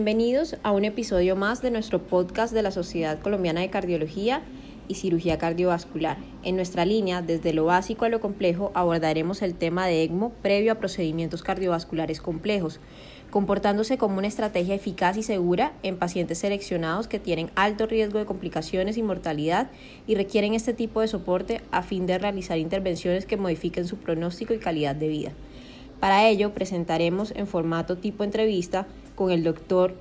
Bienvenidos a un episodio más de nuestro podcast de la Sociedad Colombiana de Cardiología y Cirugía Cardiovascular. En nuestra línea, desde lo básico a lo complejo, abordaremos el tema de ECMO previo a procedimientos cardiovasculares complejos, comportándose como una estrategia eficaz y segura en pacientes seleccionados que tienen alto riesgo de complicaciones y mortalidad y requieren este tipo de soporte a fin de realizar intervenciones que modifiquen su pronóstico y calidad de vida. Para ello, presentaremos en formato tipo entrevista con el doctor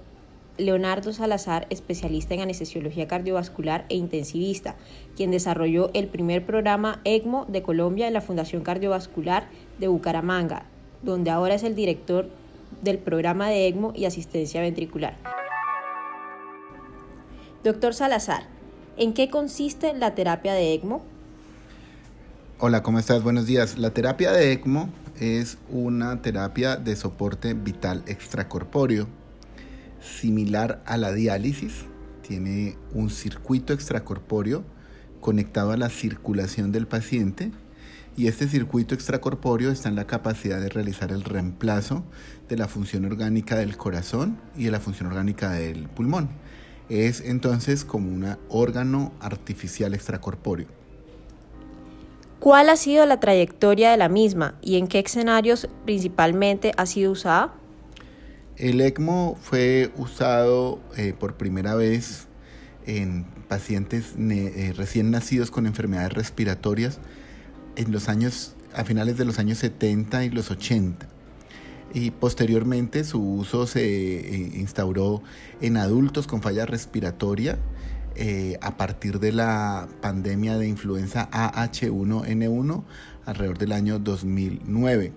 Leonardo Salazar, especialista en anestesiología cardiovascular e intensivista, quien desarrolló el primer programa ECMO de Colombia en la Fundación Cardiovascular de Bucaramanga, donde ahora es el director del programa de ECMO y asistencia ventricular. Doctor Salazar, ¿en qué consiste la terapia de ECMO? Hola, ¿cómo estás? Buenos días. La terapia de ECMO es una terapia de soporte vital extracorpóreo similar a la diálisis. Tiene un circuito extracorpóreo conectado a la circulación del paciente y este circuito extracorpóreo está en la capacidad de realizar el reemplazo de la función orgánica del corazón y de la función orgánica del pulmón. Es entonces como un órgano artificial extracorpóreo. ¿Cuál ha sido la trayectoria de la misma y en qué escenarios principalmente ha sido usada? El ECMO fue usado eh, por primera vez en pacientes eh, recién nacidos con enfermedades respiratorias en los años, a finales de los años 70 y los 80. Y posteriormente su uso se eh, instauró en adultos con falla respiratoria a partir de la pandemia de influenza AH1N1 alrededor del año 2009.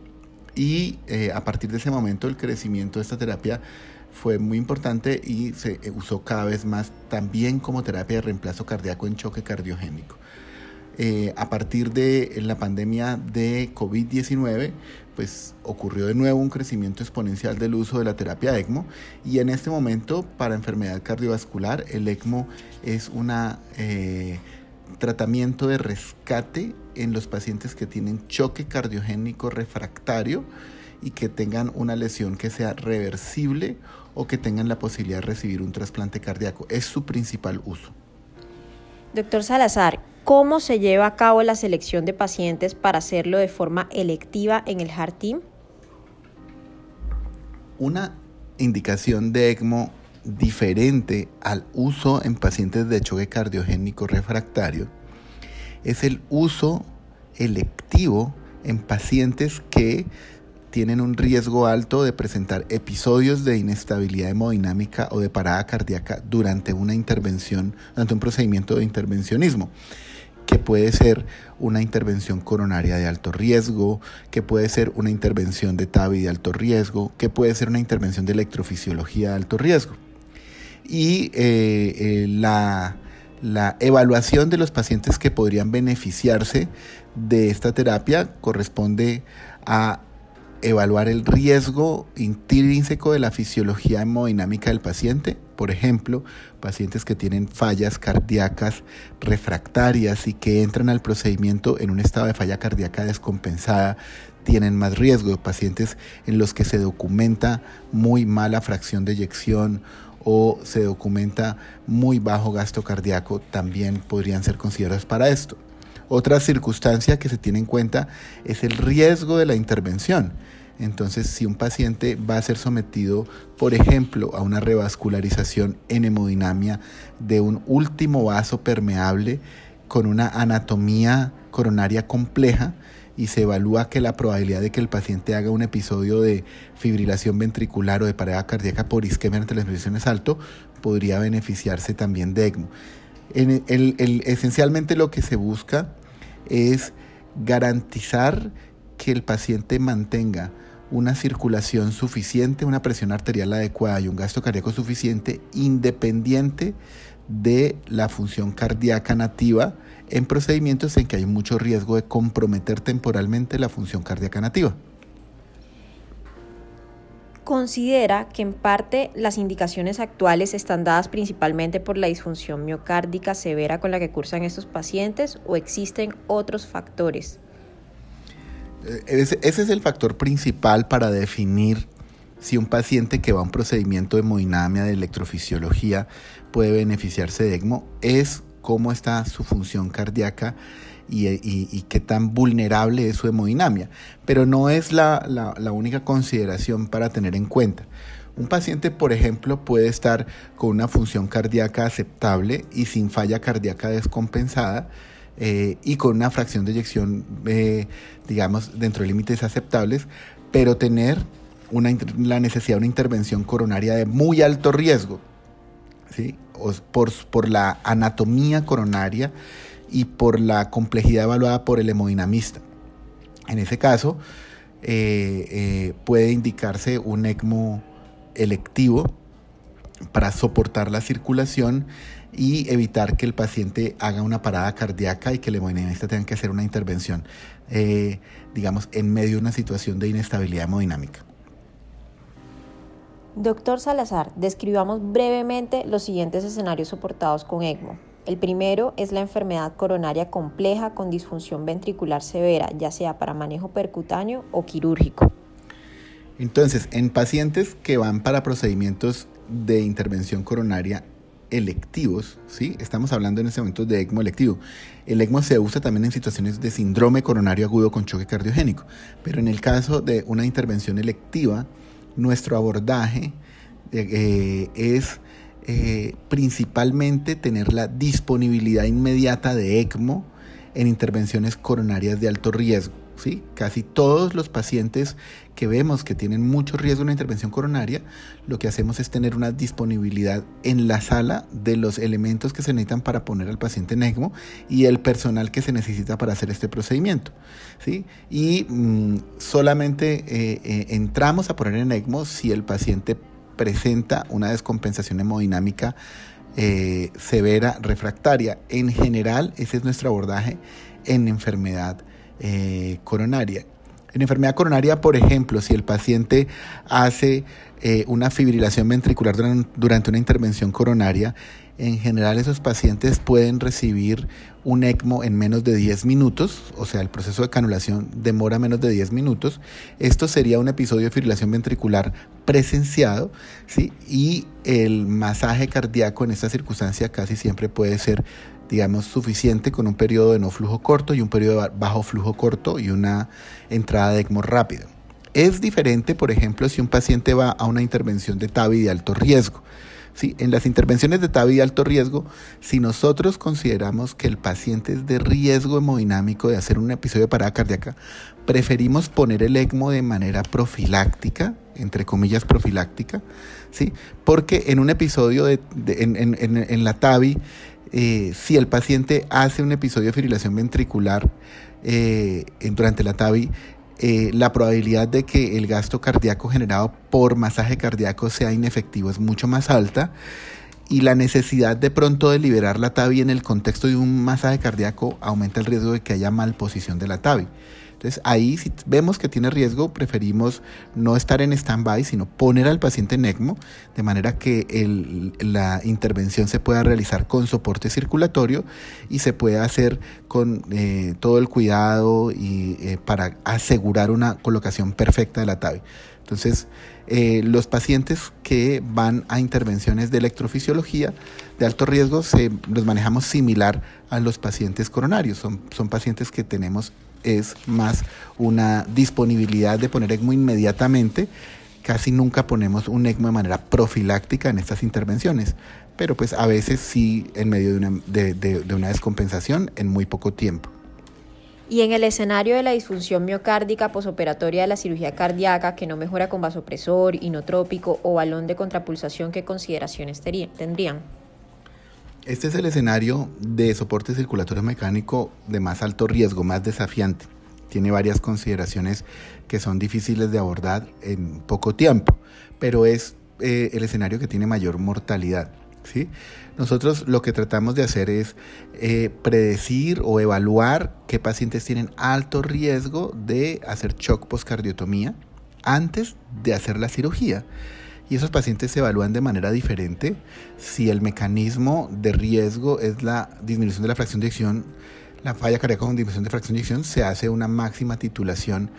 Y eh, a partir de ese momento el crecimiento de esta terapia fue muy importante y se eh, usó cada vez más también como terapia de reemplazo cardíaco en choque cardiogénico. Eh, a partir de la pandemia de COVID-19, pues ocurrió de nuevo un crecimiento exponencial del uso de la terapia ECMO y en este momento para enfermedad cardiovascular el ECMO es una tratamiento de rescate en los pacientes que tienen choque cardiogénico refractario y que tengan una lesión que sea reversible o que tengan la posibilidad de recibir un trasplante cardíaco. Es su principal uso. Doctor Salazar, ¿cómo se lleva a cabo la selección de pacientes para hacerlo de forma electiva en el HART? Una indicación de ECMO diferente al uso en pacientes de choque cardiogénico refractario es el uso electivo en pacientes que tienen un riesgo alto de presentar episodios de inestabilidad hemodinámica o de parada cardíaca durante una intervención, durante un procedimiento de intervencionismo que puede ser una intervención coronaria de alto riesgo, que puede ser una intervención de TAVI de alto riesgo, que puede ser una intervención de electrofisiología de alto riesgo. Y eh, eh, la la evaluación de los pacientes que podrían beneficiarse de esta terapia corresponde a evaluar el riesgo intrínseco de la fisiología hemodinámica del paciente, por ejemplo, pacientes que tienen fallas cardíacas refractarias y que entran al procedimiento en un estado de falla cardíaca descompensada, tienen más riesgo, pacientes en los que se documenta muy mala fracción de eyección o se documenta muy bajo gasto cardíaco también podrían ser considerados para esto. Otra circunstancia que se tiene en cuenta es el riesgo de la intervención. Entonces, si un paciente va a ser sometido, por ejemplo, a una revascularización en hemodinamia de un último vaso permeable con una anatomía coronaria compleja, y se evalúa que la probabilidad de que el paciente haga un episodio de fibrilación ventricular o de parada cardíaca por isquemia ante la expresión es alto, podría beneficiarse también de ECMO. Esencialmente lo que se busca es garantizar que el paciente mantenga una circulación suficiente, una presión arterial adecuada y un gasto cardíaco suficiente independiente de la función cardíaca nativa en procedimientos en que hay mucho riesgo de comprometer temporalmente la función cardíaca nativa. Considera que en parte las indicaciones actuales están dadas principalmente por la disfunción miocárdica severa con la que cursan estos pacientes o existen otros factores. Eh, ese, es el factor principal para definir si un paciente que va a un procedimiento de hemodinamia, de electrofisiología, puede beneficiarse de ECMO, es cómo está su función cardíaca y, qué tan vulnerable es su hemodinamia. Pero no es la, única consideración para tener en cuenta. Un paciente, por ejemplo, puede estar con una función cardíaca aceptable y sin falla cardíaca descompensada eh, y con una fracción de eyección, eh, digamos, dentro de límites aceptables, pero tener una, la necesidad de una intervención coronaria de muy alto riesgo, ¿sí? por, por la anatomía coronaria y por la complejidad evaluada por el hemodinamista. En ese caso, eh, puede indicarse un ECMO electivo para soportar la circulación y evitar que el paciente haga una parada cardíaca y que el hemodinamista tenga que hacer una intervención, eh, digamos, en medio de una situación de inestabilidad hemodinámica. Doctor Salazar, describamos brevemente los siguientes escenarios soportados con ECMO. El primero es la enfermedad coronaria compleja con disfunción ventricular severa, ya sea para manejo percutáneo o quirúrgico. Entonces, en pacientes que van para procedimientos de intervención coronaria electivos, ¿sí? Estamos hablando en este momento de ECMO electivo. El ECMO se usa también en situaciones de síndrome coronario agudo con choque cardiogénico, pero en el caso de una intervención electiva, nuestro abordaje eh, es eh, principalmente tener la disponibilidad inmediata de ECMO en intervenciones coronarias de alto riesgo. Casi todos los pacientes que vemos que tienen mucho riesgo de una intervención coronaria, lo que hacemos es tener una disponibilidad en la sala de los elementos que se necesitan para poner al paciente en ECMO y el personal que se necesita para hacer este procedimiento. ¿sí? Y mm, solamente eh, entramos a poner en ECMO si el paciente presenta una descompensación hemodinámica eh, severa refractaria. En general, ese es nuestro abordaje en enfermedad eh, coronaria. En enfermedad coronaria, por ejemplo, si el paciente hace eh, una fibrilación ventricular durante una intervención coronaria, en general esos pacientes pueden recibir un ECMO en menos de 10 minutos, o sea, el proceso de canulación demora menos de 10 minutos. Esto sería un episodio de fibrilación ventricular presenciado, ¿sí? Y el masaje cardíaco en esta circunstancia casi siempre puede ser, digamos, suficiente con un periodo de no flujo corto y un periodo de bajo flujo corto y una entrada de ECMO rápida. Es diferente, por ejemplo, si un paciente va a una intervención de TAVI de alto riesgo. ¿sí? En las intervenciones de TAVI de alto riesgo, si nosotros consideramos que el paciente es de riesgo hemodinámico de hacer un episodio de parada cardíaca, preferimos poner el ECMO de manera profiláctica, entre comillas profiláctica, ¿sí? porque en un episodio de, en, la TAVI, eh, si el paciente hace un episodio de fibrilación ventricular eh, durante la TAVI, eh, la probabilidad de que el gasto cardíaco generado por masaje cardíaco sea inefectivo es mucho más alta y la necesidad de pronto de liberar la TAVI en el contexto de un masaje cardíaco aumenta el riesgo de que haya malposición de la TAVI. Entonces ahí si vemos que tiene riesgo, preferimos no estar en stand-by, sino poner al paciente en ECMO, de manera que la intervención se pueda realizar con soporte circulatorio y se pueda hacer con eh, todo el cuidado y eh, para asegurar una colocación perfecta de la TAVI. Entonces, eh, los pacientes que van a intervenciones de electrofisiología de alto riesgo se, los manejamos similar a los pacientes coronarios. Son, son pacientes que tenemos es más una disponibilidad de poner ECMO inmediatamente. Casi nunca ponemos un ECMO de manera profiláctica en estas intervenciones, pero pues a veces sí en medio de una, de, una descompensación en muy poco tiempo. Y en el escenario de la disfunción miocárdica posoperatoria de la cirugía cardíaca que no mejora con vasopresor, inotrópico o balón de contrapulsación, ¿qué consideraciones tendrían? Este es el escenario de soporte circulatorio mecánico de más alto riesgo, más desafiante. Tiene varias consideraciones que son difíciles de abordar en poco tiempo, pero es eh, el escenario que tiene mayor mortalidad. ¿sí? Nosotros lo que tratamos de hacer es eh, predecir o evaluar qué pacientes tienen alto riesgo de hacer shock postcardiotomía antes de hacer la cirugía y esos pacientes se evalúan de manera diferente si el mecanismo de riesgo es la disminución de la fracción de eyección, la falla cardíaca con disminución de fracción de eyección, se hace una máxima titulación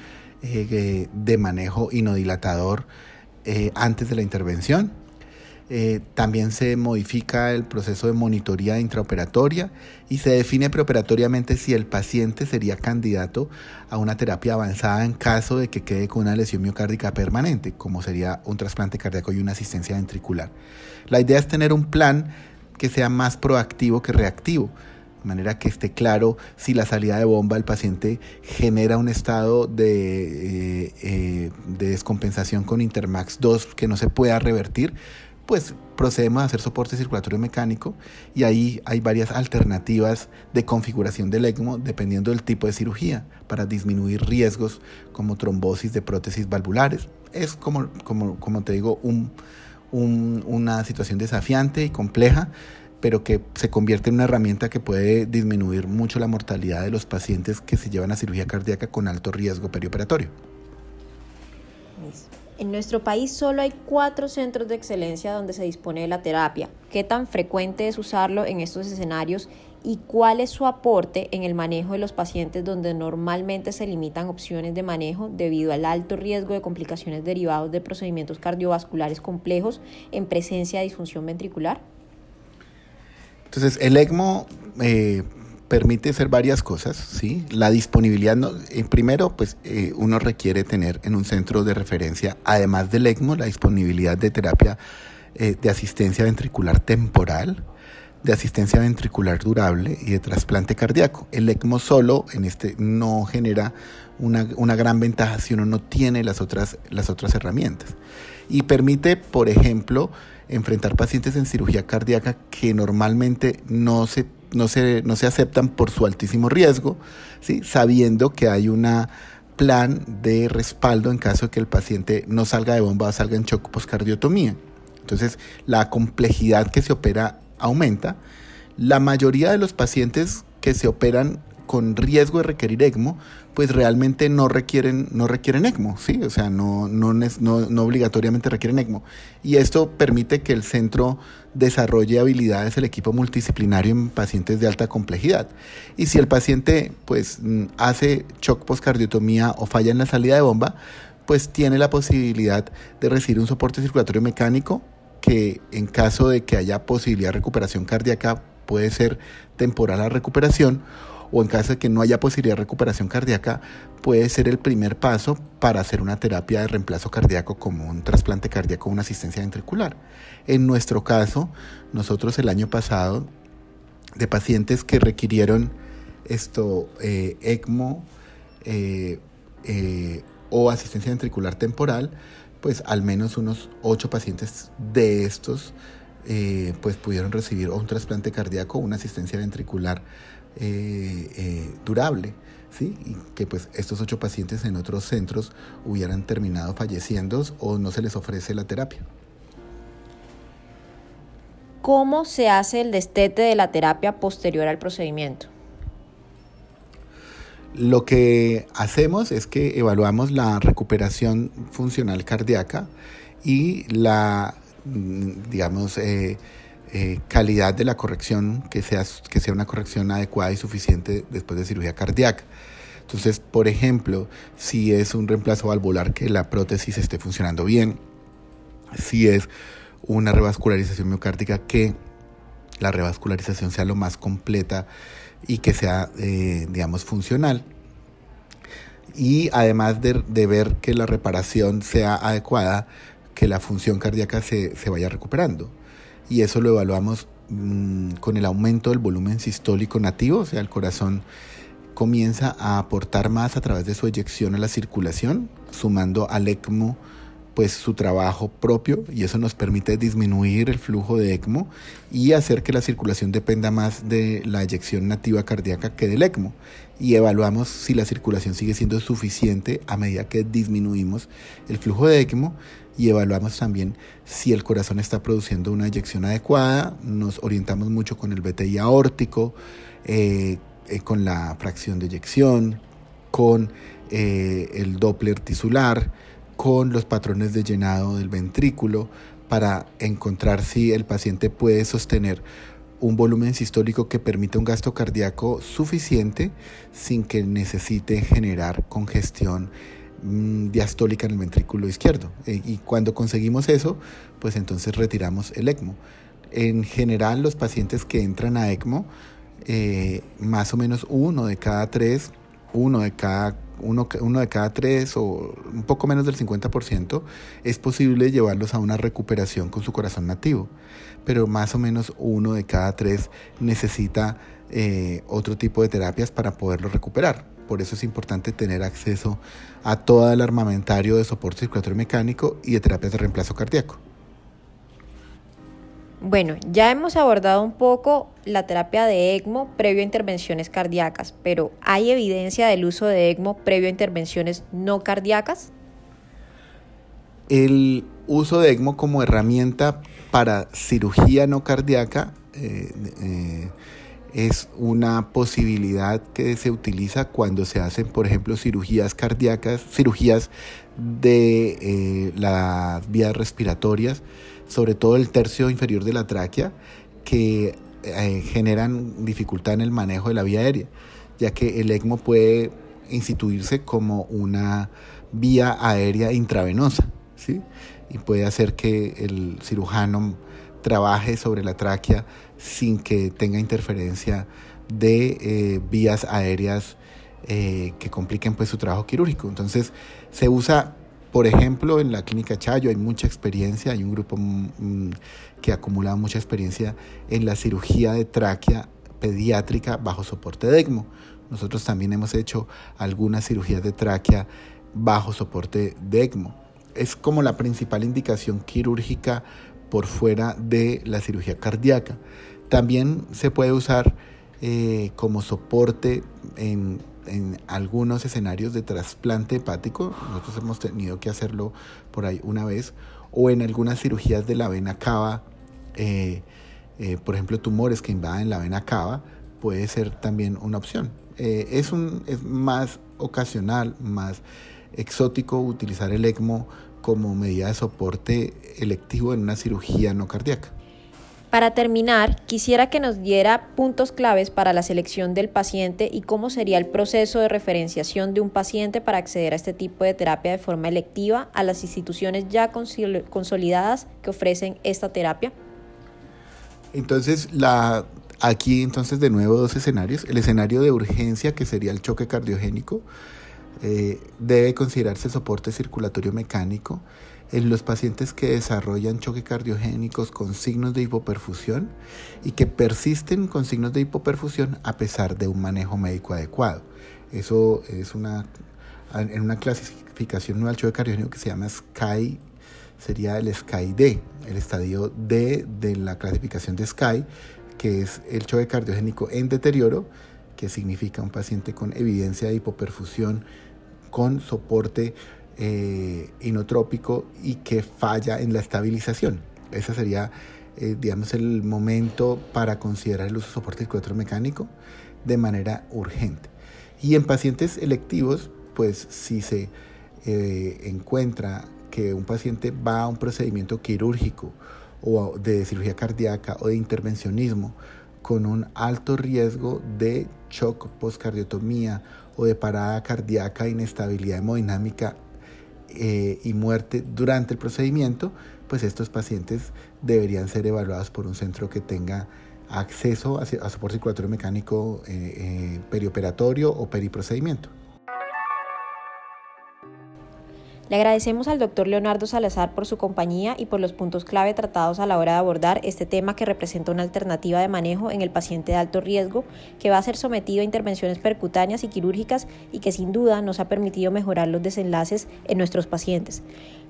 eh, de manejo inodilatador eh, antes de la intervención. Eh, también se modifica el proceso de monitoría intraoperatoria y se define preoperatoriamente si el paciente sería candidato a una terapia avanzada en caso de que quede con una lesión miocárdica permanente, como sería un trasplante cardíaco y una asistencia ventricular. La idea es tener un plan que sea más proactivo que reactivo de manera que esté claro si la salida de bomba del paciente genera un estado de, eh, eh, de descompensación con Intermax 2 que no se pueda revertir, pues procedemos a hacer soporte circulatorio mecánico y ahí hay varias alternativas de configuración del ECMO dependiendo del tipo de cirugía para disminuir riesgos como trombosis de prótesis valvulares. Es como, como, como te digo, un, un, una situación desafiante y compleja pero que se convierte en una herramienta que puede disminuir mucho la mortalidad de los pacientes que se llevan a cirugía cardíaca con alto riesgo perioperatorio. En nuestro país solo hay cuatro centros de excelencia donde se dispone de la terapia. ¿Qué tan frecuente es usarlo en estos escenarios y cuál es su aporte en el manejo de los pacientes donde normalmente se limitan opciones de manejo debido al alto riesgo de complicaciones derivados de procedimientos cardiovasculares complejos en presencia de disfunción ventricular? Entonces, el ECMO eh, permite hacer varias cosas, ¿sí? La disponibilidad, no, eh, primero, pues eh, uno requiere tener en un centro de referencia, además del ECMO, la disponibilidad de terapia de asistencia ventricular temporal, de asistencia ventricular durable y de trasplante cardíaco. El ECMO solo en este no genera una, una, gran ventaja si uno no tiene las otras, las otras herramientas. Y permite, por ejemplo, enfrentar pacientes en cirugía cardíaca que normalmente no se, no se, no se aceptan por su altísimo riesgo, ¿sí? sabiendo que hay un plan de respaldo en caso de que el paciente no salga de bomba o salga en shock postcardiotomía. Entonces, la complejidad que se opera aumenta. La mayoría de los pacientes que se operan con riesgo de requerir ECMO, pues realmente no requieren, no requieren ECMO, ¿sí? O sea, no, no, no, obligatoriamente requieren ECMO. Y esto permite que el centro desarrolle habilidades el equipo multidisciplinario en pacientes de alta complejidad. Y si el paciente pues hace shock postcardiotomía o falla en la salida de bomba, pues tiene la posibilidad de recibir un soporte circulatorio mecánico que en caso de que haya posibilidad de recuperación cardíaca puede ser temporal la recuperación o en caso de que no haya posibilidad de recuperación cardíaca, puede ser el primer paso para hacer una terapia de reemplazo cardíaco como un trasplante cardíaco o una asistencia ventricular. En nuestro caso, nosotros el año pasado, de pacientes que requirieron esto, eh, ECMO eh, eh, o asistencia ventricular temporal, pues al menos unos ocho pacientes de estos pues pudieron recibir un trasplante cardíaco o una asistencia ventricular eh, eh, durable. ¿sí? Y que pues estos ocho pacientes en otros centros hubieran terminado falleciendo o no se les ofrece la terapia. ¿Cómo se hace el destete de la terapia posterior al procedimiento? Lo que hacemos es que evaluamos la recuperación funcional cardíaca y la, mm, digamos, eh, eh, calidad de la corrección, que sea, que sea una corrección adecuada y suficiente después de cirugía cardíaca. Entonces, por ejemplo, si es un reemplazo valvular que la prótesis esté funcionando bien, si es una revascularización miocárdica que la revascularización sea lo más completa y que sea, eh, digamos, funcional. Y además de, de, ver que la reparación sea adecuada, que la función cardíaca se, se vaya recuperando y eso lo evaluamos mm, con el aumento del volumen sistólico nativo, o sea, el corazón comienza a aportar más a través de su eyección a la circulación, sumando al ECMO pues su trabajo propio y eso nos permite disminuir el flujo de ECMO y hacer que la circulación dependa más de la eyección nativa cardíaca que del ECMO. Y evaluamos si la circulación sigue siendo suficiente a medida que disminuimos el flujo de ECMO y evaluamos también si el corazón está produciendo una eyección adecuada, nos orientamos mucho con el BTI aórtico, eh, eh, con la fracción de eyección, con eh, el Doppler tisular, con los patrones de llenado del ventrículo para encontrar si el paciente puede sostener un volumen sistólico que permite un gasto cardíaco suficiente sin que necesite generar congestión mm, diastólica en el ventrículo izquierdo. Eh, y cuando conseguimos eso, pues entonces retiramos el ECMO. En general, los pacientes que entran a ECMO, eh, más o menos uno de cada tres, uno de cada uno, uno, de cada tres o un poco menos del 50%, es posible llevarlos a una recuperación con su corazón nativo. Pero más o menos uno de cada tres necesita eh, otro tipo de terapias para poderlo recuperar. Por eso es importante tener acceso a todo el armamentario de soporte circulatorio mecánico y de terapias de reemplazo cardíaco. Bueno, ya hemos abordado un poco la terapia de ECMO previo a intervenciones cardíacas, pero ¿hay evidencia del uso de ECMO previo a intervenciones no cardíacas? El uso de ECMO como herramienta para cirugía no cardíaca eh, eh, es una posibilidad que se utiliza cuando se hacen, por ejemplo, cirugías cardíacas, cirugías de eh, las vías respiratorias, sobre todo el tercio inferior de la tráquea, que eh, generan dificultad en el manejo de la vía aérea, ya que el ECMO puede instituirse como una vía aérea intravenosa, ¿sí? y puede hacer que el cirujano trabaje sobre la tráquea sin que tenga interferencia de eh, vías aéreas eh, que compliquen pues su trabajo quirúrgico. Entonces se usa, por ejemplo, en la clínica Chayo hay mucha experiencia, hay un grupo mm, mm, que ha acumulado mucha experiencia en la cirugía de tráquea pediátrica bajo soporte de ECMO. Nosotros también hemos hecho algunas cirugías de tráquea bajo soporte de ECMO. Es como la principal indicación quirúrgica por fuera de la cirugía cardíaca. También se puede usar eh, como soporte en, algunos escenarios de trasplante hepático. Nosotros hemos tenido que hacerlo por ahí una vez. O en algunas cirugías de la vena cava, eh, eh, por ejemplo, tumores que invaden la vena cava, puede ser también una opción. es, un, es más ocasional, más exótico utilizar el ECMO como medida de soporte electivo en una cirugía no cardíaca. Para terminar, quisiera que nos diera puntos claves para la selección del paciente y cómo sería el proceso de referenciación de un paciente para acceder a este tipo de terapia de forma electiva a las instituciones ya consolidadas que ofrecen esta terapia. Entonces, la, aquí entonces de nuevo dos escenarios. El escenario de urgencia, que sería el choque cardiogénico, eh, debe considerarse soporte circulatorio mecánico en los pacientes que desarrollan choques cardiogénicos con signos de hipoperfusión y que persisten con signos de hipoperfusión a pesar de un manejo médico adecuado. Eso es una, en una clasificación nueva del choque cardiogénico que se llama SCAI, sería el SCAI-D, el estadio D de la clasificación de SCAI, que es el choque cardiogénico en deterioro, que significa un paciente con evidencia de hipoperfusión con soporte eh, inotrópico y que falla en la estabilización. Ese sería, eh, digamos, el momento para considerar el uso de soporte circulatorio mecánico de manera urgente. Y en pacientes electivos, pues si se eh, encuentra que un paciente va a un procedimiento quirúrgico o de cirugía cardíaca o de intervencionismo con un alto riesgo de shock postcardiotomía o de parada cardíaca, inestabilidad hemodinámica eh, y muerte durante el procedimiento, pues estos pacientes deberían ser evaluados por un centro que tenga acceso a, soporte circulatorio mecánico eh, eh, perioperatorio o periprocedimiento. Le agradecemos al doctor Leonardo Salazar por su compañía y por los puntos clave tratados a la hora de abordar este tema que representa una alternativa de manejo en el paciente de alto riesgo que va a ser sometido a intervenciones percutáneas y quirúrgicas y que sin duda nos ha permitido mejorar los desenlaces en nuestros pacientes.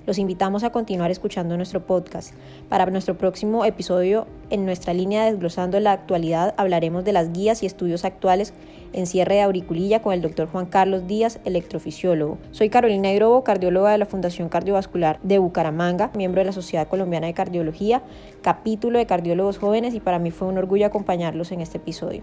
Los invitamos a continuar escuchando nuestro podcast. Para nuestro próximo episodio, en nuestra línea Desglosando la Actualidad, hablaremos de las guías y estudios actuales en cierre de auriculilla con el doctor Juan Carlos Díaz, electrofisiólogo. Soy Carolina Irobo, cardióloga de la Fundación Cardiovascular de Bucaramanga, miembro de la Sociedad Colombiana de Cardiología, capítulo de cardiólogos jóvenes y para mí fue un orgullo acompañarlos en este episodio.